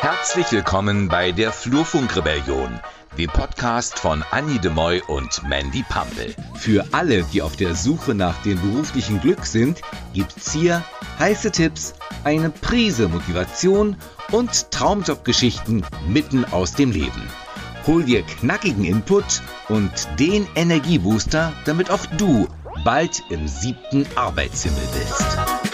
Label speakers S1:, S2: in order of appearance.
S1: Herzlich willkommen bei der Flurfunkrebellion, dem Podcast von Annie de Moy und Mandy Pampel.
S2: Für alle, die auf der Suche nach dem beruflichen Glück sind, gibt's hier heiße Tipps, eine Prise Motivation und Traumjobgeschichten mitten aus dem Leben. Hol dir knackigen Input und den Energiebooster, damit auch du bald im siebten Arbeitshimmel bist.